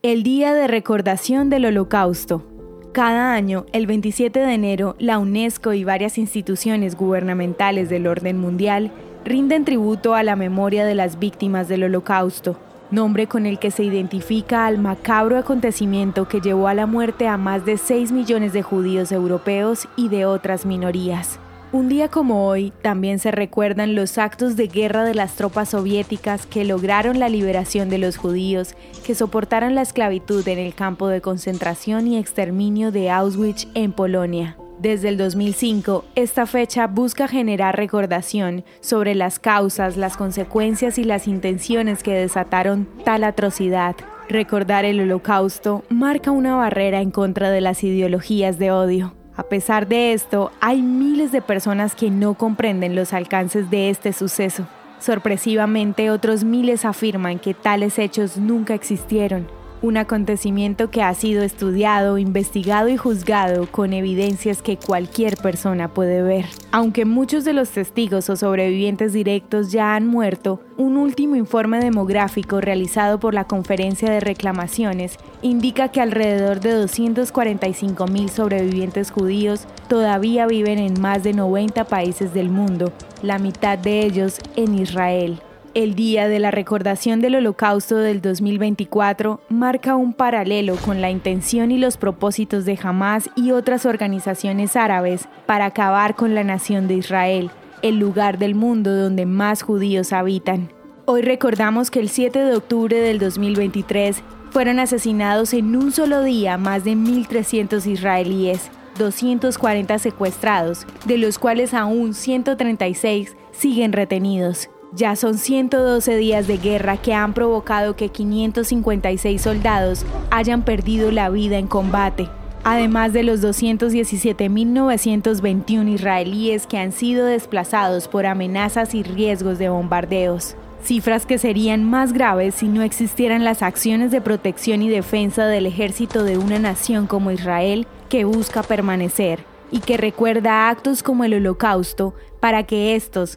El Día de Recordación del Holocausto. Cada año, el 27 de enero, la UNESCO y varias instituciones gubernamentales del orden mundial rinden tributo a la memoria de las víctimas del Holocausto, nombre con el que se identifica al macabro acontecimiento que llevó a la muerte a más de 6 millones de judíos europeos y de otras minorías. Un día como hoy también se recuerdan los actos de guerra de las tropas soviéticas que lograron la liberación de los judíos que soportaron la esclavitud en el campo de concentración y exterminio de Auschwitz en Polonia. Desde el 2005, esta fecha busca generar recordación sobre las causas, las consecuencias y las intenciones que desataron tal atrocidad. Recordar el holocausto marca una barrera en contra de las ideologías de odio. A pesar de esto, hay miles de personas que no comprenden los alcances de este suceso. Sorpresivamente, otros miles afirman que tales hechos nunca existieron un acontecimiento que ha sido estudiado, investigado y juzgado con evidencias que cualquier persona puede ver. Aunque muchos de los testigos o sobrevivientes directos ya han muerto, un último informe demográfico realizado por la Conferencia de Reclamaciones indica que alrededor de 245 mil sobrevivientes judíos todavía viven en más de 90 países del mundo, la mitad de ellos en Israel. El Día de la Recordación del Holocausto del 2024 marca un paralelo con la intención y los propósitos de Hamas y otras organizaciones árabes para acabar con la nación de Israel, el lugar del mundo donde más judíos habitan. Hoy recordamos que el 7 de octubre del 2023 fueron asesinados en un solo día más de 1.300 israelíes, 240 secuestrados, de los cuales aún 136 siguen retenidos. Ya son 112 días de guerra que han provocado que 556 soldados hayan perdido la vida en combate, además de los 217.921 israelíes que han sido desplazados por amenazas y riesgos de bombardeos. Cifras que serían más graves si no existieran las acciones de protección y defensa del ejército de una nación como Israel que busca permanecer y que recuerda actos como el holocausto para que estos